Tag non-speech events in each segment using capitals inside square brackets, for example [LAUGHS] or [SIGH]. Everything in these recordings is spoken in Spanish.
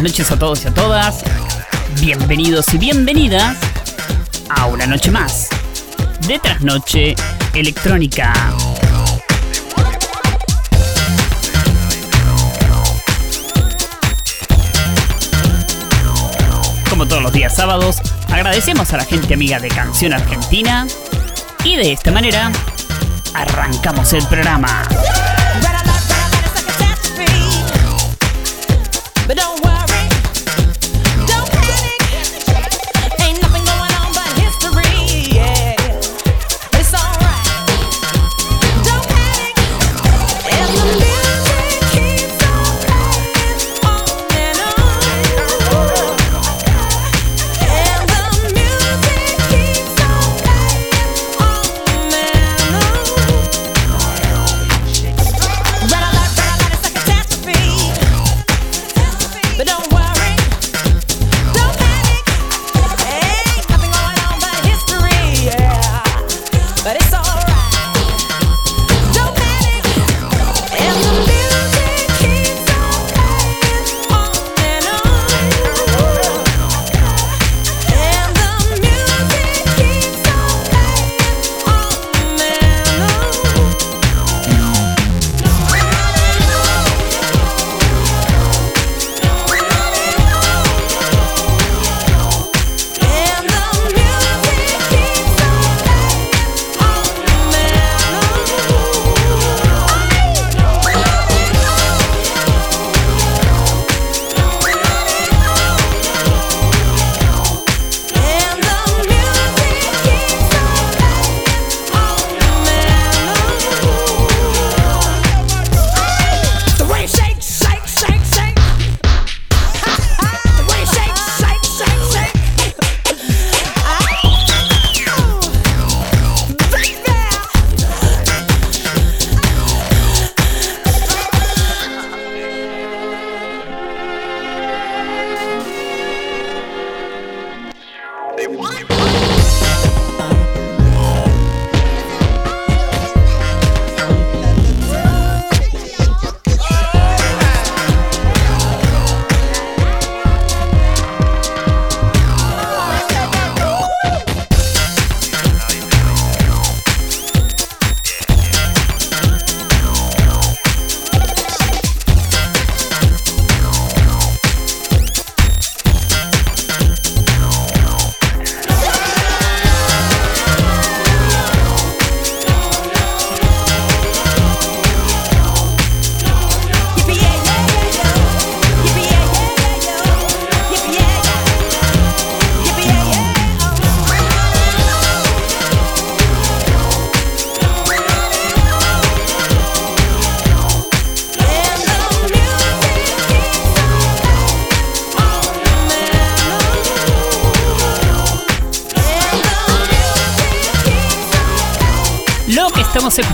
Buenas noches a todos y a todas. Bienvenidos y bienvenidas a una noche más de Trasnoche Electrónica. Como todos los días sábados, agradecemos a la gente amiga de Canción Argentina y de esta manera arrancamos el programa.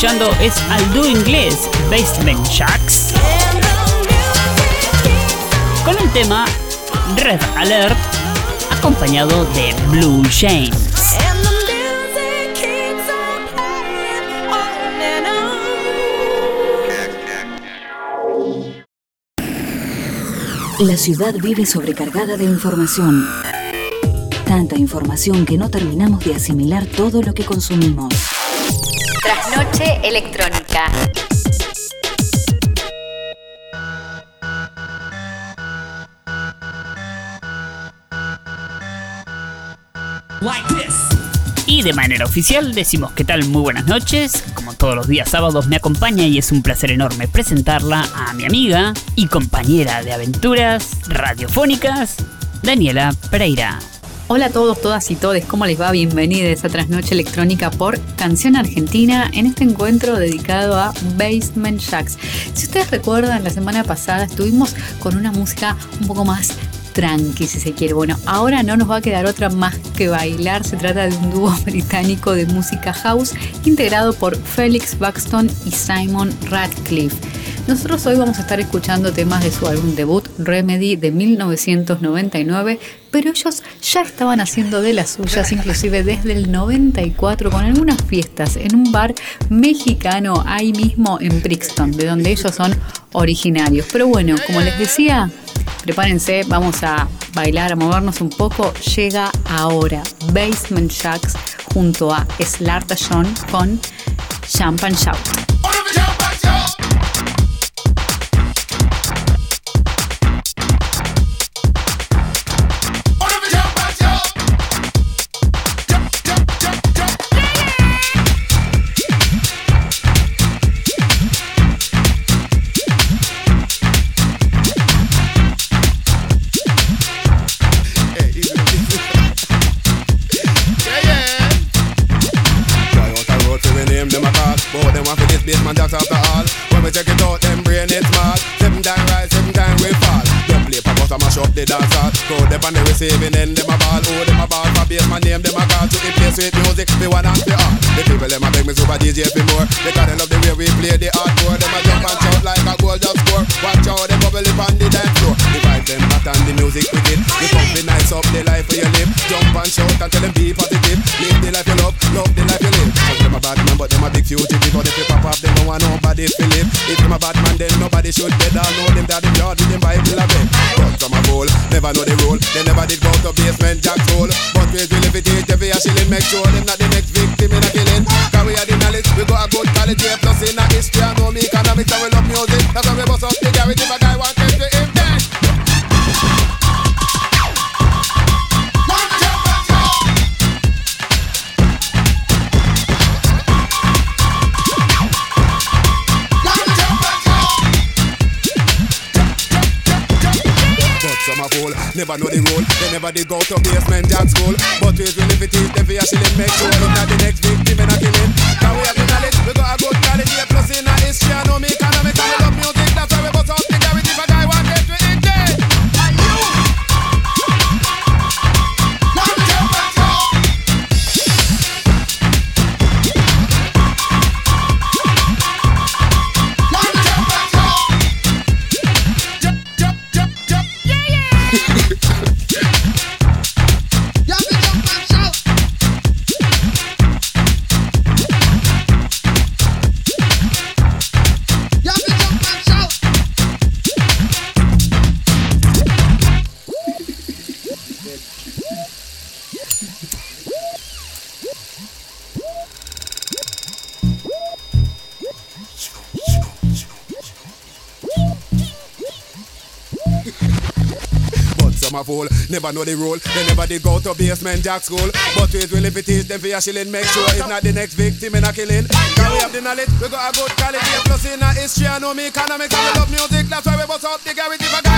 Escuchando es al dúo inglés Basement Jacks con el tema Red Alert acompañado de Blue on. La ciudad vive sobrecargada de información. Tanta información que no terminamos de asimilar todo lo que consumimos. Trasnoche electrónica. Y de manera oficial decimos qué tal, muy buenas noches. Como todos los días sábados me acompaña y es un placer enorme presentarla a mi amiga y compañera de aventuras radiofónicas, Daniela Pereira. Hola a todos, todas y todes, ¿cómo les va? Bienvenidos a Trasnoche Electrónica por Canción Argentina en este encuentro dedicado a Basement Jacks. Si ustedes recuerdan, la semana pasada estuvimos con una música un poco más tranqui, si se quiere. Bueno, ahora no nos va a quedar otra más que bailar. Se trata de un dúo [LAUGHS] británico de música house integrado por Felix Buxton y Simon Radcliffe. Nosotros hoy vamos a estar escuchando temas de su álbum debut Remedy de 1999, pero ellos ya estaban haciendo de las suyas, inclusive desde el 94, con algunas fiestas en un bar mexicano ahí mismo en Brixton, de donde ellos son originarios. Pero bueno, como les decía, prepárense, vamos a bailar, a movernos un poco. Llega ahora Basement Jacks junto a Slarta John con Champagne Shout. For basement that's after all. When we take it out, them brain it small. Seven time rise, seven time we fall. Don't play pop out and mash up the dance hall. Go them on the receiving end, them a ball. Oh, them a ball for basement name, them a call. To the place with music, the one and the all. The people them a beg me super DJ for more. They love the way we play the hardcore. Them a jump and shout like a goal just score. Watch out, them bubble up on the dance floor. The vibe them hot and the music wicked. The nice up the life for your live. Jump and shout and tell them be positive. Live the life you love, love the life you live. Some them a bad man, but them a big fugitive. Because if you want nobody to live. If them a bad man, then nobody should. I know them that the yard with them Bible a bed. But from a bowl, never know the rule. They never did go to basement jack soul. But we will it is every a shilling. Make sure them not the next victim in a killing. Cause we are the knowledge, we got a good quality. Plus in a history, I know me economics and we love music. That's why we bust up the garage if a guy want never know the rule. They never did go to basement jack school. But we will if it is, then we a shilling. Make sure it's the next victim in a killing. Now we have the knowledge, we got a good quality. A plus in history, I know me economics and we love music. That's why we bust up Never know the rule. They never did go to basement jack school. But we will if it is, then for a shilling, make sure it's not the next victim in a killing. Can we have the knowledge? We got a good quality. Plus in a history, I know me economics we love music. That's why we bust up the garage if a guy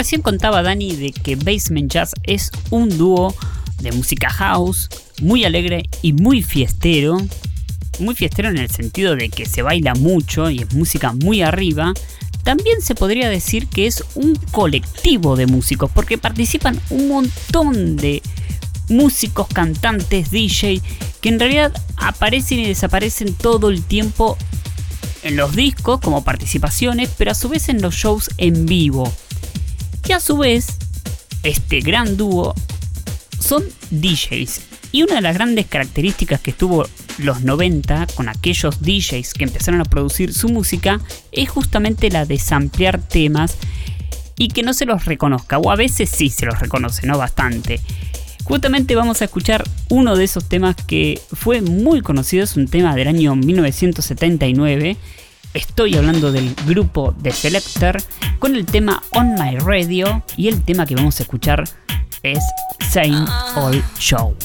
recién contaba Dani de que Basement Jazz es un dúo de música house, muy alegre y muy fiestero, muy fiestero en el sentido de que se baila mucho y es música muy arriba, también se podría decir que es un colectivo de músicos, porque participan un montón de músicos, cantantes, DJ, que en realidad aparecen y desaparecen todo el tiempo en los discos como participaciones, pero a su vez en los shows en vivo. Y a su vez, este gran dúo son DJs. Y una de las grandes características que tuvo los 90 con aquellos DJs que empezaron a producir su música es justamente la de samplear temas y que no se los reconozca, o a veces sí se los reconoce, ¿no? Bastante. Justamente vamos a escuchar uno de esos temas que fue muy conocido, es un tema del año 1979. Estoy hablando del grupo de Selector con el tema On My Radio y el tema que vamos a escuchar es Same Old Show.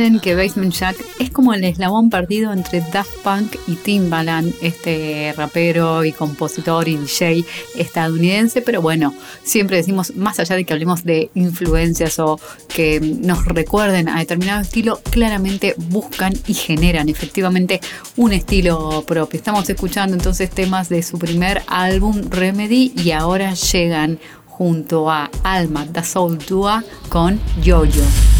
dicen que Basement Jack es como el eslabón perdido entre Daft Punk y Timbaland, este rapero y compositor y DJ estadounidense, pero bueno, siempre decimos, más allá de que hablemos de influencias o que nos recuerden a determinado estilo, claramente buscan y generan efectivamente un estilo propio. Estamos escuchando entonces temas de su primer álbum Remedy y ahora llegan junto a Alma Da Soul Dua con Jojo.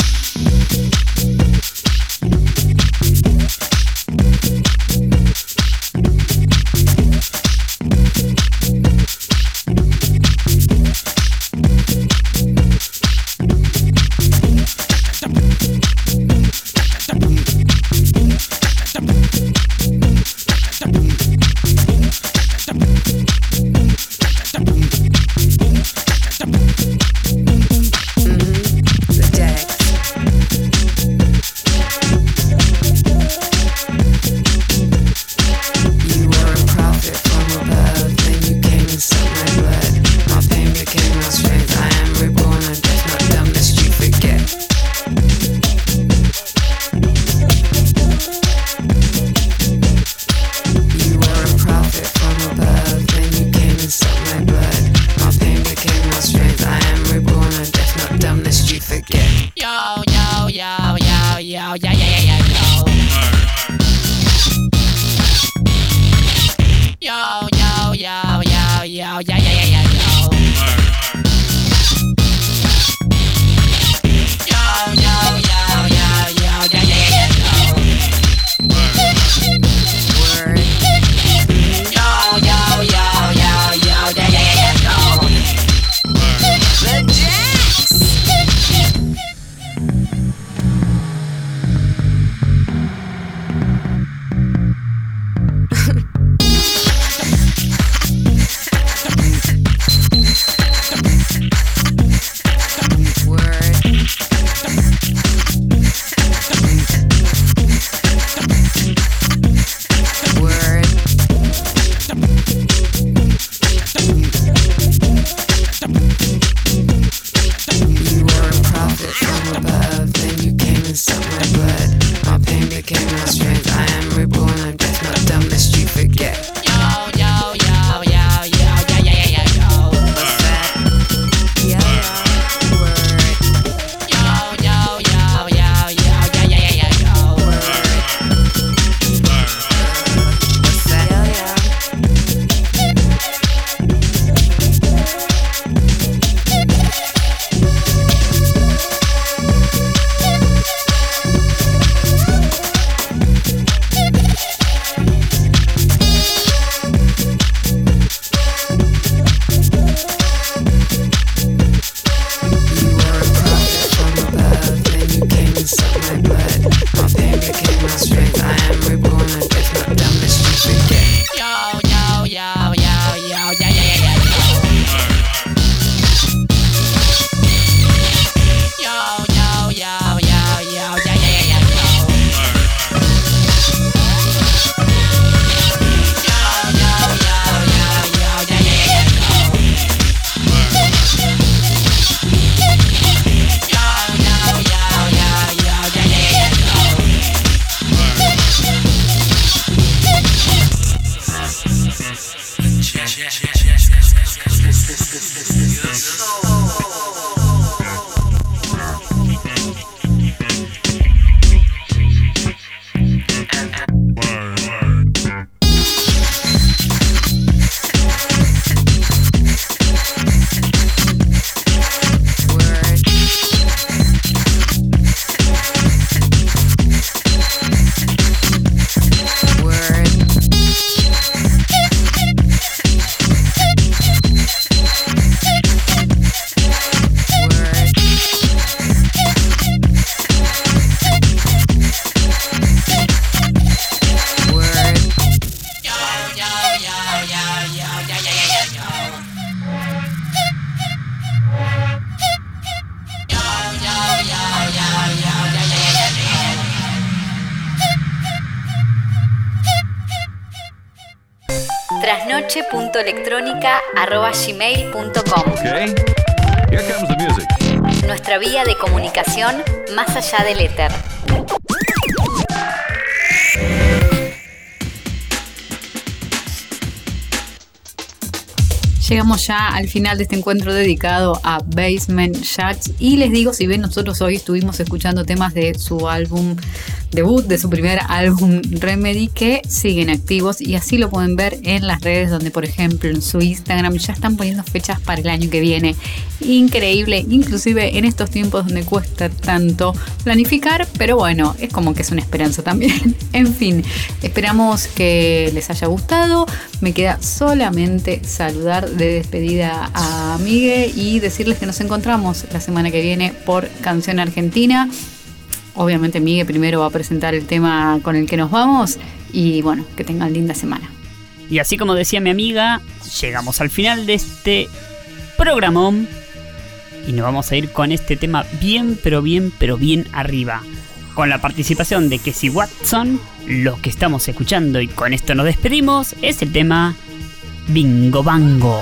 noche.electrónica.gmail.com okay. Here. Nuestra vía de comunicación más allá del éter. Llegamos ya al final de este encuentro dedicado a Basement Jacks y les digo, si bien nosotros hoy estuvimos escuchando temas de su álbum debut, de su primer álbum Remedy, que siguen activos y así lo pueden ver en las redes donde, por ejemplo, en su Instagram ya están poniendo fechas para el año que viene. Increíble, inclusive en estos tiempos donde cuesta tanto planificar, pero bueno, es como que es una esperanza también. [LAUGHS] en fin, esperamos que les haya gustado. Me queda solamente saludar de despedida a Migue y decirles que nos encontramos la semana que viene por Canción Argentina. Obviamente Migue primero va a presentar el tema con el que nos vamos y bueno, que tengan linda semana. Y así como decía mi amiga, llegamos al final de este programón y nos vamos a ir con este tema bien, pero bien, pero bien arriba. Con la participación de Kessie Watson, lo que estamos escuchando y con esto nos despedimos es el tema Bingo Bango.